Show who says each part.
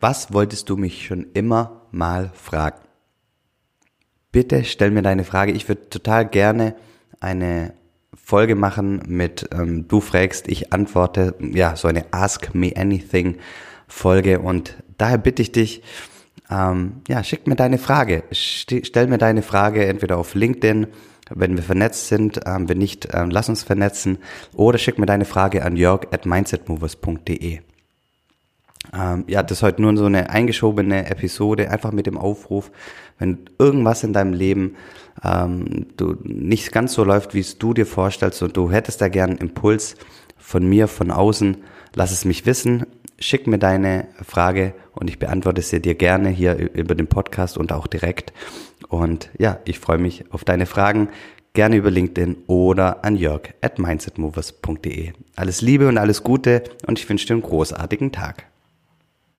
Speaker 1: Was wolltest du mich schon immer mal fragen? Bitte stell mir deine Frage. Ich würde total gerne eine Folge machen mit ähm, du fragst, ich antworte, ja, so eine Ask Me Anything Folge und daher bitte ich dich, ähm, ja, schick mir deine Frage, stell mir deine Frage entweder auf LinkedIn, wenn wir vernetzt sind, ähm, wenn nicht, ähm, lass uns vernetzen oder schick mir deine Frage an jörg at mindsetmovers.de. Ähm, ja, das ist heute nur so eine eingeschobene Episode, einfach mit dem Aufruf, wenn irgendwas in deinem Leben ähm, du nicht ganz so läuft, wie es du dir vorstellst und du hättest da gern einen Impuls von mir, von außen, lass es mich wissen, schick mir deine Frage und ich beantworte sie dir gerne hier über den Podcast und auch direkt. Und ja, ich freue mich auf deine Fragen, gerne über LinkedIn oder an jörg at mindsetmovers.de. Alles Liebe und alles Gute und ich wünsche dir einen großartigen Tag.